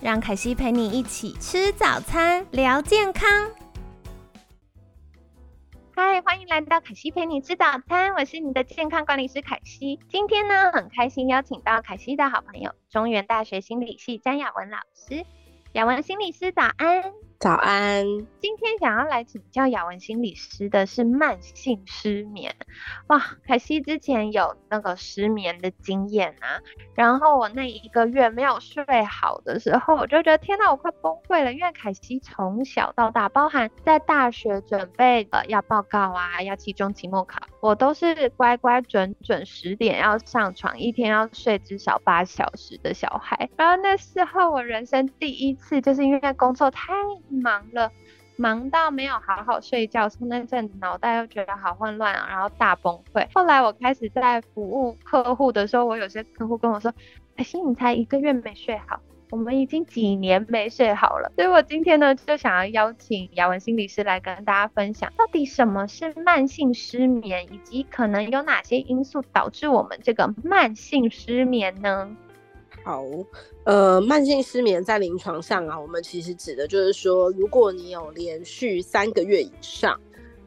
让凯西陪你一起吃早餐，聊健康。嗨，欢迎来到凯西陪你吃早餐，我是你的健康管理师凯西。今天呢，很开心邀请到凯西的好朋友，中原大学心理系詹雅文老师。雅文心理师，早安。早安，今天想要来请教雅文心理师的是慢性失眠。哇，凯西之前有那个失眠的经验啊，然后我那一个月没有睡好的时候，我就觉得天哪，我快崩溃了。因为凯西从小到大，包含在大学准备呃要报告啊，要期中、期末考，我都是乖乖准准十点要上床，一天要睡至少八小时的小孩。然后那时候我人生第一次，就是因为工作太。忙了，忙到没有好好睡觉，从那阵脑袋又觉得好混乱啊，然后大崩溃。后来我开始在服务客户的时候，我有些客户跟我说：“可惜你才一个月没睡好，我们已经几年没睡好了。”所以我今天呢，就想要邀请雅文心理师来跟大家分享，到底什么是慢性失眠，以及可能有哪些因素导致我们这个慢性失眠呢？好，呃，慢性失眠在临床上啊，我们其实指的就是说，如果你有连续三个月以上，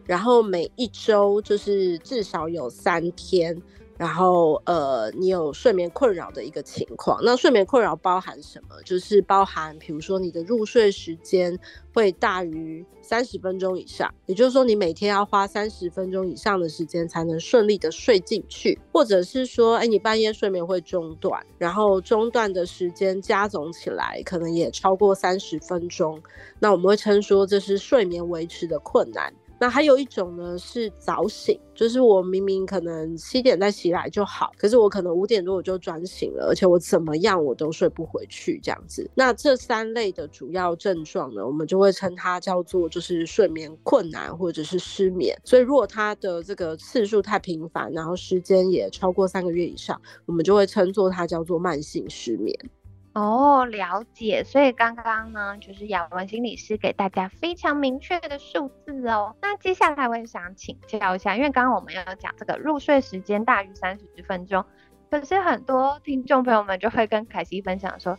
然后每一周就是至少有三天。然后，呃，你有睡眠困扰的一个情况，那睡眠困扰包含什么？就是包含，比如说你的入睡时间会大于三十分钟以上，也就是说你每天要花三十分钟以上的时间才能顺利的睡进去，或者是说，哎，你半夜睡眠会中断，然后中断的时间加总起来可能也超过三十分钟，那我们会称说这是睡眠维持的困难。那还有一种呢，是早醒，就是我明明可能七点再起来就好，可是我可能五点多我就转醒了，而且我怎么样我都睡不回去这样子。那这三类的主要症状呢，我们就会称它叫做就是睡眠困难或者是失眠。所以如果它的这个次数太频繁，然后时间也超过三个月以上，我们就会称作它叫做慢性失眠。哦，了解。所以刚刚呢，就是雅文心理师给大家非常明确的数字哦。那接下来我也想请教一下，因为刚刚我们有讲这个入睡时间大于三十分钟，可是很多听众朋友们就会跟凯西分享说，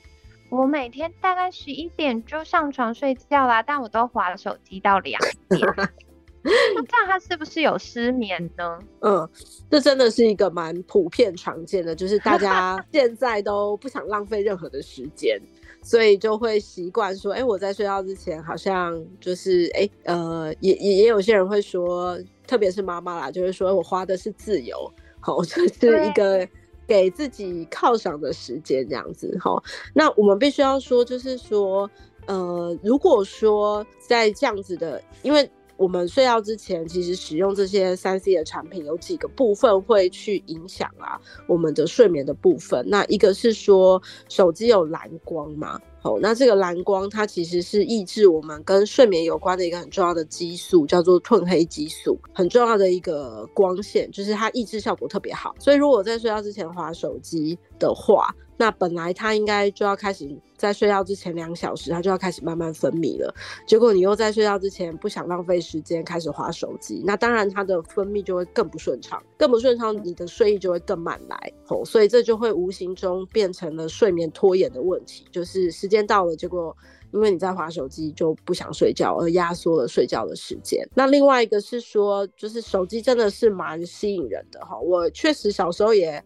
我每天大概十一点就上床睡觉啦，但我都划了手机到两点。那这样他是不是有失眠呢？嗯，这真的是一个蛮普遍常见的，就是大家 现在都不想浪费任何的时间，所以就会习惯说，哎，我在睡觉之前好像就是，哎，呃，也也也有些人会说，特别是妈妈啦，就是说我花的是自由，好，这是一个给自己犒赏的时间这样子，好，那我们必须要说，就是说，呃，如果说在这样子的，因为。我们睡觉之前，其实使用这些三 C 的产品有几个部分会去影响啊我们的睡眠的部分。那一个是说手机有蓝光嘛，好，那这个蓝光它其实是抑制我们跟睡眠有关的一个很重要的激素，叫做褪黑激素，很重要的一个光线，就是它抑制效果特别好。所以如果在睡觉之前划手机的话，那本来它应该就要开始在睡觉之前两小时，它就要开始慢慢分泌了。结果你又在睡觉之前不想浪费时间开始划手机，那当然它的分泌就会更不顺畅，更不顺畅，你的睡意就会更慢来。哦，所以这就会无形中变成了睡眠拖延的问题，就是时间到了，结果因为你在划手机就不想睡觉，而压缩了睡觉的时间。那另外一个是说，就是手机真的是蛮吸引人的哈，我确实小时候也。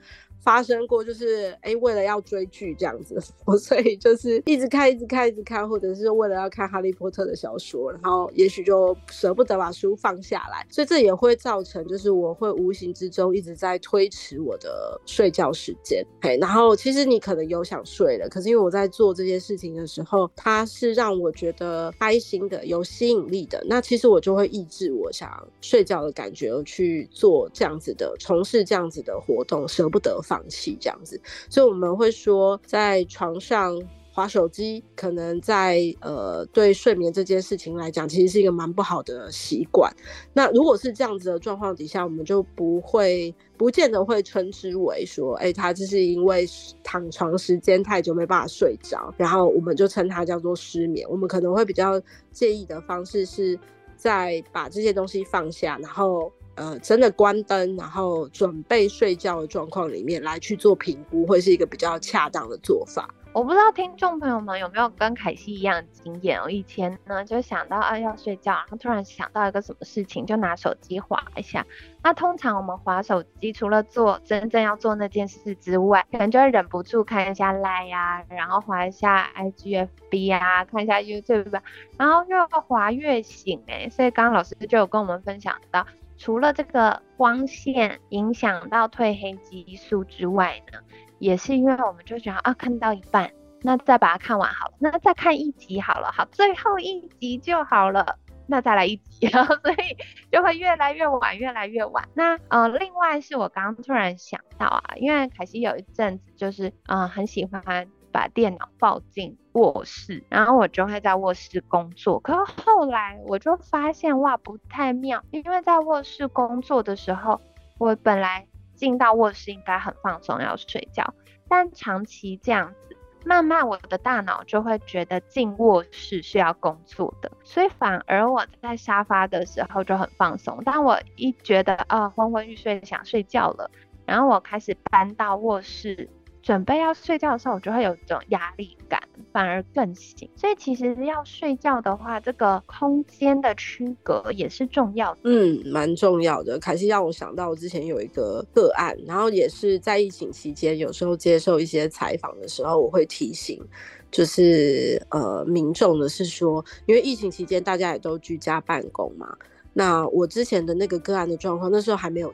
发生过就是哎，为了要追剧这样子，我所以就是一直看，一直看，一直看，或者是为了要看哈利波特的小说，然后也许就舍不得把书放下来，所以这也会造成就是我会无形之中一直在推迟我的睡觉时间。嘿，然后其实你可能有想睡了，可是因为我在做这件事情的时候，它是让我觉得开心的、有吸引力的，那其实我就会抑制我想睡觉的感觉，而去做这样子的、从事这样子的活动，舍不得放。放弃这样子，所以我们会说，在床上划手机可能在呃对睡眠这件事情来讲，其实是一个蛮不好的习惯。那如果是这样子的状况底下，我们就不会不见得会称之为说，哎，他就是因为躺床时间太久没办法睡着，然后我们就称它叫做失眠。我们可能会比较建议的方式是在把这些东西放下，然后。呃，真的关灯，然后准备睡觉的状况里面来去做评估，会是一个比较恰当的做法。我不知道听众朋友们有没有跟凯西一样的经验哦。以前呢，就想到啊要睡觉，然后突然想到一个什么事情，就拿手机划一下。那通常我们划手机，除了做真正要做那件事之外，可能就会忍不住看一下 Line 啊，然后划一下 IGFB 啊，看一下 YouTube，然后越划越醒哎。所以刚刚老师就有跟我们分享到。除了这个光线影响到褪黑激素之外呢，也是因为我们就觉得啊，看到一半，那再把它看完好了，那再看一集好了，好，最后一集就好了，那再来一集，所以就会越来越晚，越来越晚。那呃，另外是我刚刚突然想到啊，因为凯西有一阵子就是嗯很喜欢。把电脑抱进卧室，然后我就会在卧室工作。可是后来我就发现哇，不太妙，因为在卧室工作的时候，我本来进到卧室应该很放松要睡觉，但长期这样子，慢慢我的大脑就会觉得进卧室是要工作的，所以反而我在沙发的时候就很放松。当我一觉得啊昏昏欲睡想睡觉了，然后我开始搬到卧室。准备要睡觉的时候，我就会有一种压力感，反而更醒。所以其实要睡觉的话，这个空间的区隔也是重要。嗯，蛮重要的。凯西让我想到我之前有一个个案，然后也是在疫情期间，有时候接受一些采访的时候，我会提醒，就是呃，民众的是说，因为疫情期间大家也都居家办公嘛，那我之前的那个个案的状况，那时候还没有。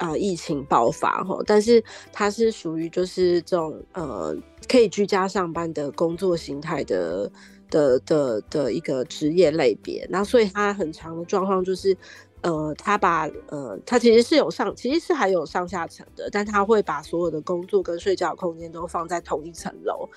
啊，疫情爆发哈，但是它是属于就是这种呃，可以居家上班的工作形态的的的的一个职业类别，那所以他很长的状况就是，呃，他把呃，他其实是有上，其实是还有上下层的，但他会把所有的工作跟睡觉空间都放在同一层楼，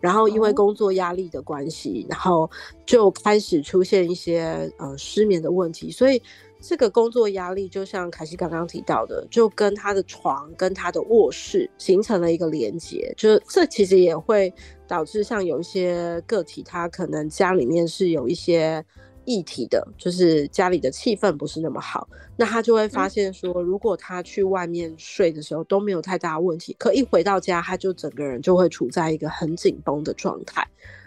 然后因为工作压力的关系，然后就开始出现一些呃失眠的问题，所以。这个工作压力，就像凯西刚刚提到的，就跟他的床跟他的卧室形成了一个连接，就是这其实也会导致像有一些个体，他可能家里面是有一些议题的，就是家里的气氛不是那么好，那他就会发现说，如果他去外面睡的时候都没有太大问题，可一回到家，他就整个人就会处在一个很紧绷的状态，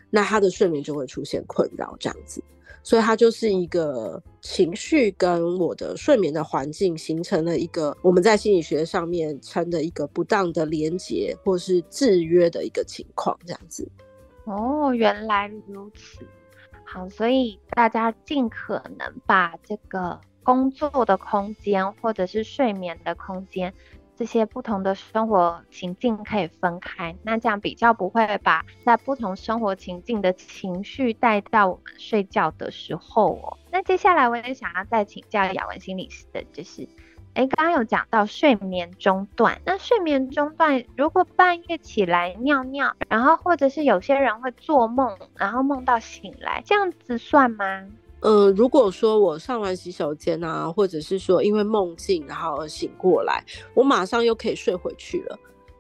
那他的睡眠就会出现困扰，这样子。所以他就是一个情绪跟我的睡眠的环境形成了一个我们在心理学上面称的一个不当的连接或是制约的一个情况，这样子。哦，原来如此。好，所以大家尽可能把这个工作的空间或者是睡眠的空间。这些不同的生活情境可以分开，那这样比较不会把在不同生活情境的情绪带到我们睡觉的时候哦。那接下来我也想要再请教雅文心理师的，就是，哎，刚刚有讲到睡眠中断，那睡眠中断如果半夜起来尿尿，然后或者是有些人会做梦，然后梦到醒来，这样子算吗？呃，如果说我上完洗手间啊，或者是说因为梦境然后而醒过来，我马上又可以睡回去了。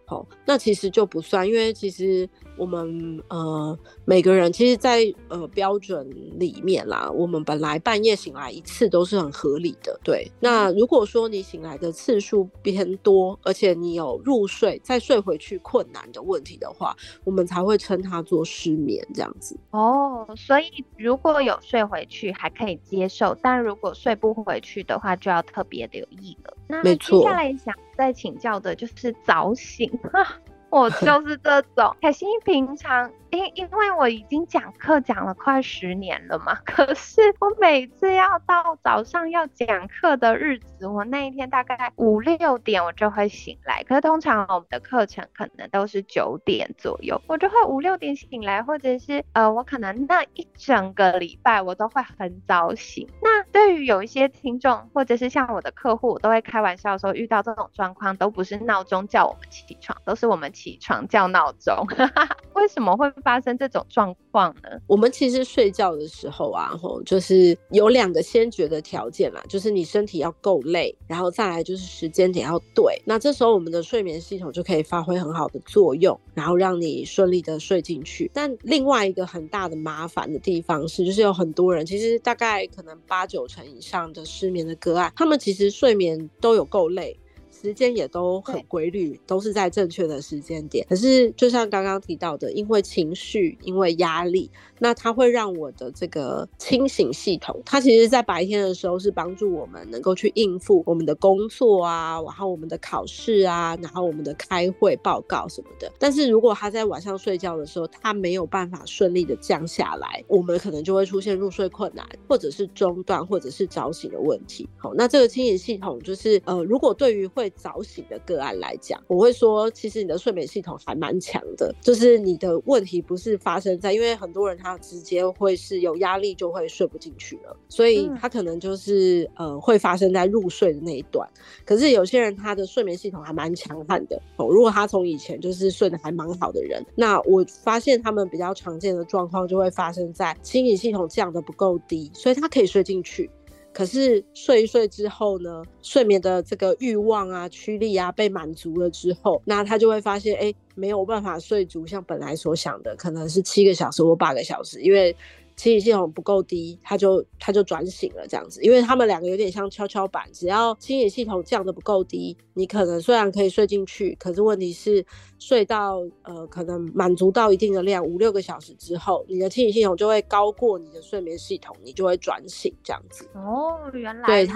好，那其实就不算，因为其实我们呃每个人其实，在呃标准里面啦，我们本来半夜醒来一次都是很合理的。对，那如果说你醒来的次数偏多，而且你有入睡再睡回去困难的问题的话，我们才会称它做失眠这样子。哦，所以如果有睡回去还可以接受，但如果睡不回去的话，就要特别留意了。那接下来想。在请教的就是早醒。啊，我就是这种。凯西平常。因因为我已经讲课讲了快十年了嘛，可是我每次要到早上要讲课的日子，我那一天大概五六点我就会醒来。可是通常我们的课程可能都是九点左右，我就会五六点醒来，或者是呃，我可能那一整个礼拜我都会很早醒。那对于有一些听众，或者是像我的客户，我都会开玩笑说，遇到这种状况都不是闹钟叫我们起床，都是我们起床叫闹钟。为什么会发生这种状况呢？我们其实睡觉的时候啊，吼，就是有两个先决的条件啦，就是你身体要够累，然后再来就是时间点要对。那这时候我们的睡眠系统就可以发挥很好的作用，然后让你顺利的睡进去。但另外一个很大的麻烦的地方是，就是有很多人，其实大概可能八九成以上的失眠的个案，他们其实睡眠都有够累。时间也都很规律，都是在正确的时间点。可是，就像刚刚提到的，因为情绪，因为压力，那它会让我的这个清醒系统，它其实在白天的时候是帮助我们能够去应付我们的工作啊，然后我们的考试啊，然后我们的开会报告什么的。但是如果他在晚上睡觉的时候，他没有办法顺利的降下来，我们可能就会出现入睡困难，或者是中断，或者是早醒的问题。好，那这个清醒系统就是呃，如果对于会早醒的个案来讲，我会说，其实你的睡眠系统还蛮强的，就是你的问题不是发生在，因为很多人他直接会是有压力就会睡不进去了，所以他可能就是呃会发生在入睡的那一段。可是有些人他的睡眠系统还蛮强悍的哦，如果他从以前就是睡得还蛮好的人，那我发现他们比较常见的状况就会发生在清理系统降的不够低，所以他可以睡进去。可是睡一睡之后呢，睡眠的这个欲望啊、驱力啊被满足了之后，那他就会发现，哎，没有办法睡足，像本来所想的，可能是七个小时或八个小时，因为。清醒系统不够低，他就他就转醒了这样子，因为他们两个有点像跷跷板，只要清醒系统降的不够低，你可能虽然可以睡进去，可是问题是睡到呃可能满足到一定的量五六个小时之后，你的清醒系统就会高过你的睡眠系统，你就会转醒这样子。哦，原来对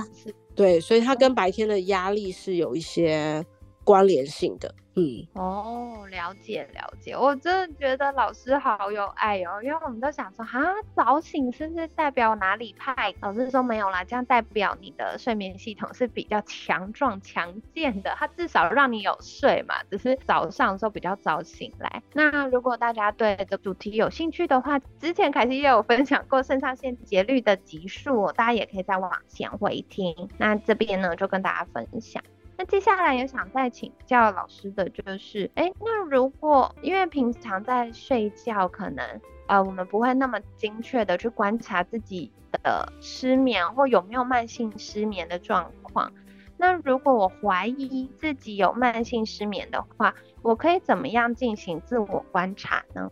对，所以它跟白天的压力是有一些关联性的。嗯哦，了解了解，我真的觉得老师好有爱哦，因为我们都想说，哈，早醒是不是代表哪里派？老师说没有啦，这样代表你的睡眠系统是比较强壮强健的，它至少让你有睡嘛，只是早上时候比较早醒来。那如果大家对这主题有兴趣的话，之前凯西也有分享过肾上腺节律的集数，大家也可以再往前回听。那这边呢，就跟大家分享。那接下来也想再请教老师的就是，哎，那如果因为平常在睡觉，可能呃我们不会那么精确的去观察自己的失眠或有没有慢性失眠的状况，那如果我怀疑自己有慢性失眠的话，我可以怎么样进行自我观察呢？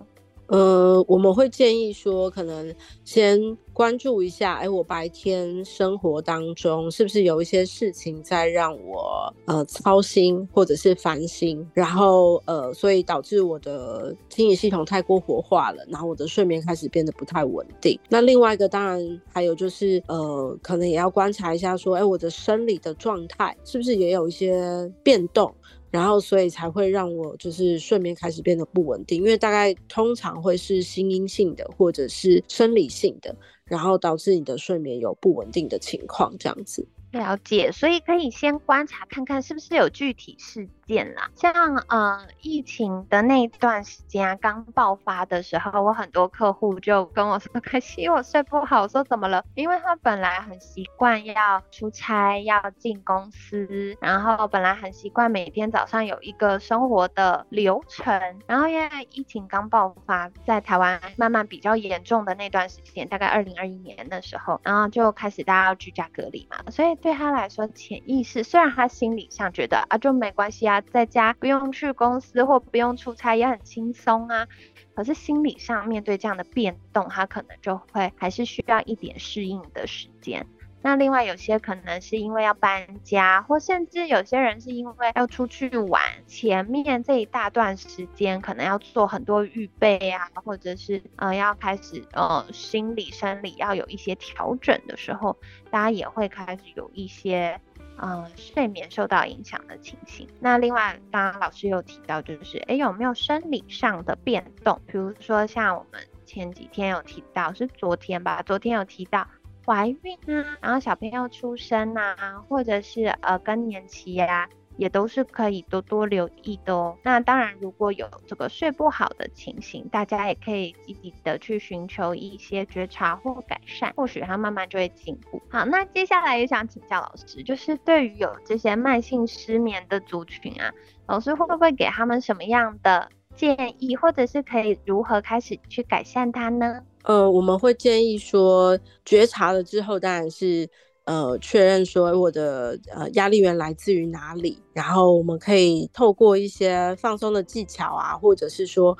呃，我们会建议说，可能先关注一下，哎，我白天生活当中是不是有一些事情在让我呃操心或者是烦心，然后呃，所以导致我的心理系统太过活化了，然后我的睡眠开始变得不太稳定。那另外一个当然还有就是呃，可能也要观察一下说，哎，我的生理的状态是不是也有一些变动。然后，所以才会让我就是睡眠开始变得不稳定，因为大概通常会是心因性的或者是生理性的，然后导致你的睡眠有不稳定的情况，这样子。了解，所以可以先观察看看是不是有具体事见啦。像呃疫情的那段时间啊，刚爆发的时候，我很多客户就跟我说：“ 可惜我睡不好。”说：“怎么了？”因为他本来很习惯要出差，要进公司，然后本来很习惯每天早上有一个生活的流程，然后因为疫情刚爆发，在台湾慢慢比较严重的那段时间，大概二零二一年的时候，然后就开始大家要居家隔离嘛，所以。对他来说，潜意识虽然他心理上觉得啊就没关系啊，在家不用去公司或不用出差也很轻松啊，可是心理上面对这样的变动，他可能就会还是需要一点适应的时间。那另外有些可能是因为要搬家，或甚至有些人是因为要出去玩，前面这一大段时间可能要做很多预备啊，或者是呃要开始呃心理生理要有一些调整的时候，大家也会开始有一些呃睡眠受到影响的情形。那另外刚刚老师有提到，就是哎有没有生理上的变动？比如说像我们前几天有提到，是昨天吧？昨天有提到。怀孕啊，然后小朋友出生啊，或者是呃更年期呀，也都是可以多多留意的哦。那当然，如果有这个睡不好的情形，大家也可以积极的去寻求一些觉察或改善，或许它慢慢就会进步。好，那接下来也想请教老师，就是对于有这些慢性失眠的族群啊，老师会不会给他们什么样的？建议，或者是可以如何开始去改善它呢？呃，我们会建议说，觉察了之后，当然是呃确认说我的呃压力源来自于哪里，然后我们可以透过一些放松的技巧啊，或者是说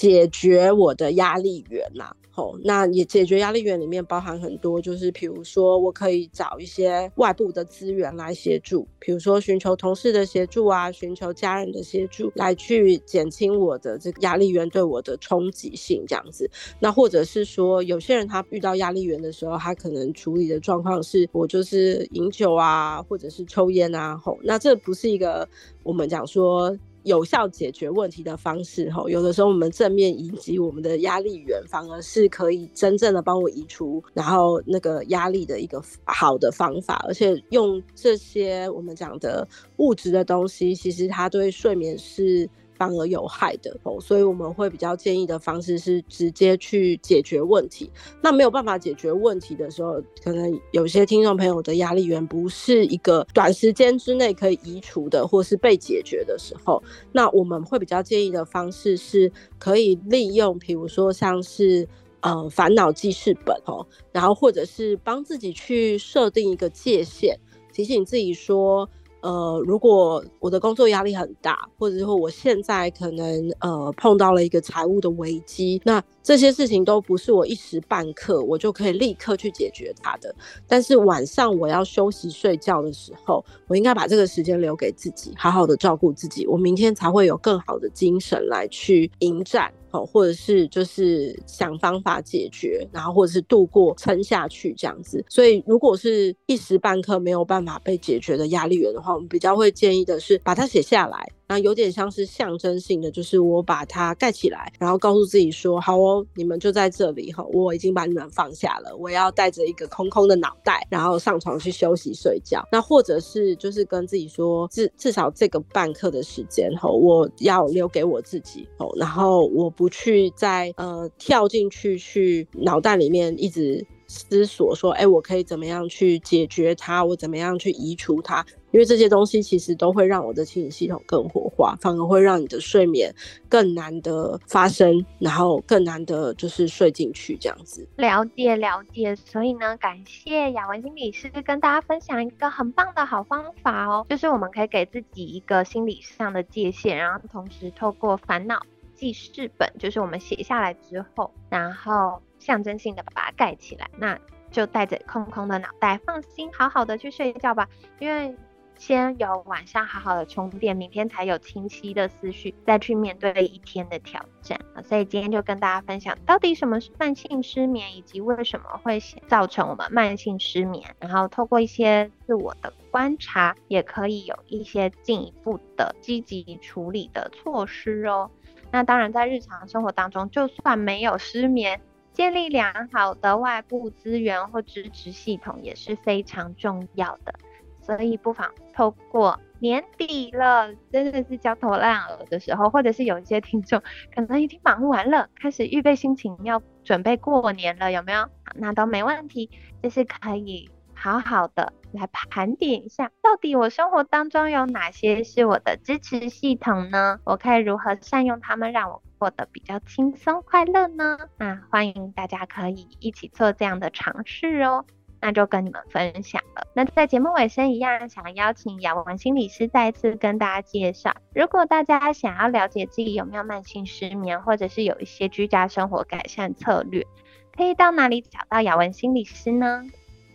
解决我的压力源呐。吼那也解决压力源里面包含很多，就是比如说我可以找一些外部的资源来协助，比如说寻求同事的协助啊，寻求家人的协助，来去减轻我的这个压力源对我的冲击性这样子。那或者是说，有些人他遇到压力源的时候，他可能处理的状况是我就是饮酒啊，或者是抽烟啊，吼，那这不是一个我们讲说。有效解决问题的方式，吼，有的时候我们正面以及我们的压力源，反而是可以真正的帮我移除，然后那个压力的一个好的方法，而且用这些我们讲的物质的东西，其实它对睡眠是。反而有害的哦，所以我们会比较建议的方式是直接去解决问题。那没有办法解决问题的时候，可能有些听众朋友的压力源不是一个短时间之内可以移除的，或是被解决的时候，那我们会比较建议的方式是可以利用，比如说像是呃烦恼记事本哦，然后或者是帮自己去设定一个界限，提醒自己说。呃，如果我的工作压力很大，或者说我现在可能呃碰到了一个财务的危机，那这些事情都不是我一时半刻我就可以立刻去解决它的。但是晚上我要休息睡觉的时候，我应该把这个时间留给自己，好好的照顾自己，我明天才会有更好的精神来去迎战。哦，或者是就是想方法解决，然后或者是度过撑下去这样子。所以，如果是一时半刻没有办法被解决的压力源的话，我们比较会建议的是把它写下来。那有点像是象征性的，就是我把它盖起来，然后告诉自己说：“好哦，你们就在这里哈，我已经把你们放下了。我要带着一个空空的脑袋，然后上床去休息睡觉。那或者是就是跟自己说，至至少这个半刻的时间哈，我要留给我自己哦，然后我不去再呃跳进去去脑袋里面一直。”思索说，哎，我可以怎么样去解决它？我怎么样去移除它？因为这些东西其实都会让我的清理系统更活化，反而会让你的睡眠更难的发生，然后更难的就是睡进去这样子。了解了解，所以呢，感谢雅文心理师跟大家分享一个很棒的好方法哦，就是我们可以给自己一个心理上的界限，然后同时透过烦恼记事本，就是我们写下来之后，然后。象征性的把它盖起来，那就带着空空的脑袋，放心好好的去睡觉吧。因为先有晚上好好的充电，明天才有清晰的思绪，再去面对一天的挑战。所以今天就跟大家分享，到底什么是慢性失眠，以及为什么会造成我们慢性失眠。然后透过一些自我的观察，也可以有一些进一步的积极处理的措施哦。那当然，在日常生活当中，就算没有失眠，建立良好的外部资源或支持系统也是非常重要的，所以不妨透过年底了，真的是焦头烂额的时候，或者是有一些听众可能已经忙完了，开始预备心情要准备过年了，有没有？那都没问题，就是可以好好的来盘点一下，到底我生活当中有哪些是我的支持系统呢？我可以如何善用它们，让我。过得比较轻松快乐呢？那欢迎大家可以一起做这样的尝试哦。那就跟你们分享了。那在节目尾声一样，想邀请雅文心理师再次跟大家介绍。如果大家想要了解自己有没有慢性失眠，或者是有一些居家生活改善策略，可以到哪里找到雅文心理师呢？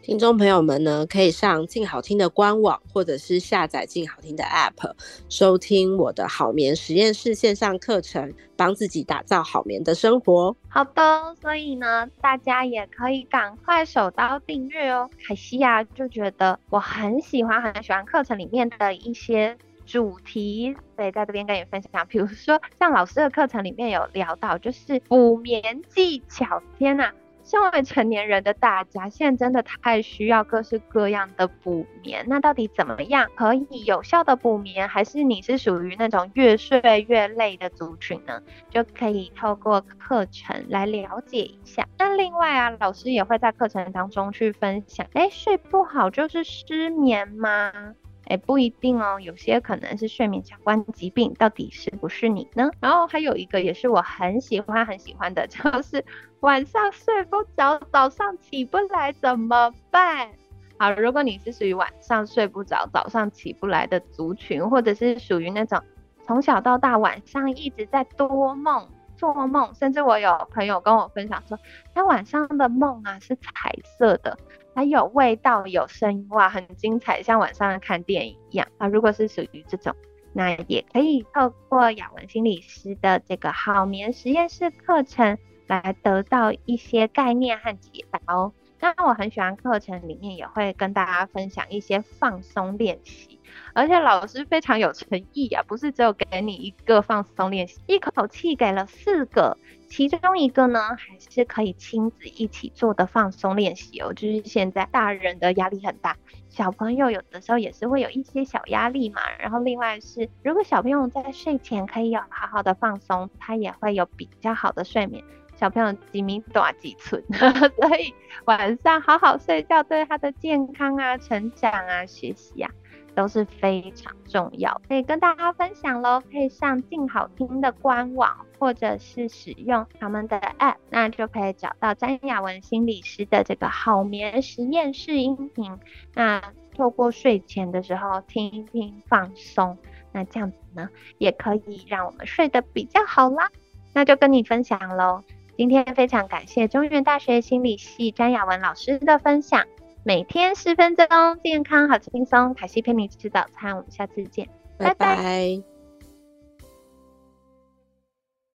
听众朋友们呢，可以上静好听的官网，或者是下载静好听的 App，收听我的好眠实验室线上课程，帮自己打造好眠的生活。好的，所以呢，大家也可以赶快手刀订阅哦。凯西呀，就觉得我很喜欢很喜欢课程里面的一些主题，所以在这边跟你分享。比如说，像老师的课程里面有聊到，就是补眠技巧。天呐！身为成年人的大家，现在真的太需要各式各样的补眠。那到底怎么样可以有效的补眠？还是你是属于那种越睡越累的族群呢？就可以透过课程来了解一下。那另外啊，老师也会在课程当中去分享，哎，睡不好就是失眠吗？哎，不一定哦，有些可能是睡眠相关疾病，到底是不是你呢？然后还有一个也是我很喜欢很喜欢的，就是晚上睡不着，早上起不来怎么办？好，如果你是属于晚上睡不着，早上起不来的族群，或者是属于那种从小到大晚上一直在多梦、做梦，甚至我有朋友跟我分享说，他晚上的梦啊是彩色的。还有味道，有声音，哇，很精彩，像晚上看电影一样啊！如果是属于这种，那也可以透过雅文心理师的这个好眠实验室课程来得到一些概念和解答哦。那我很喜欢课程里面也会跟大家分享一些放松练习。而且老师非常有诚意啊，不是只有给你一个放松练习，一口气给了四个，其中一个呢还是可以亲子一起做的放松练习哦。就是现在大人的压力很大，小朋友有的时候也是会有一些小压力嘛。然后另外是，如果小朋友在睡前可以有好好的放松，他也会有比较好的睡眠。小朋友几米短几寸，所以晚上好好睡觉对他的健康啊、成长啊、学习啊。都是非常重要，可以跟大家分享喽。可以上静好听的官网，或者是使用他们的 App，那就可以找到詹雅文心理师的这个好眠实验室音频。那透过睡前的时候听一听，放松，那这样子呢，也可以让我们睡得比较好啦。那就跟你分享喽。今天非常感谢中原大学心理系詹雅文老师的分享。每天十分钟，健康好轻松。凯西陪你吃早餐，我们下次见，拜拜。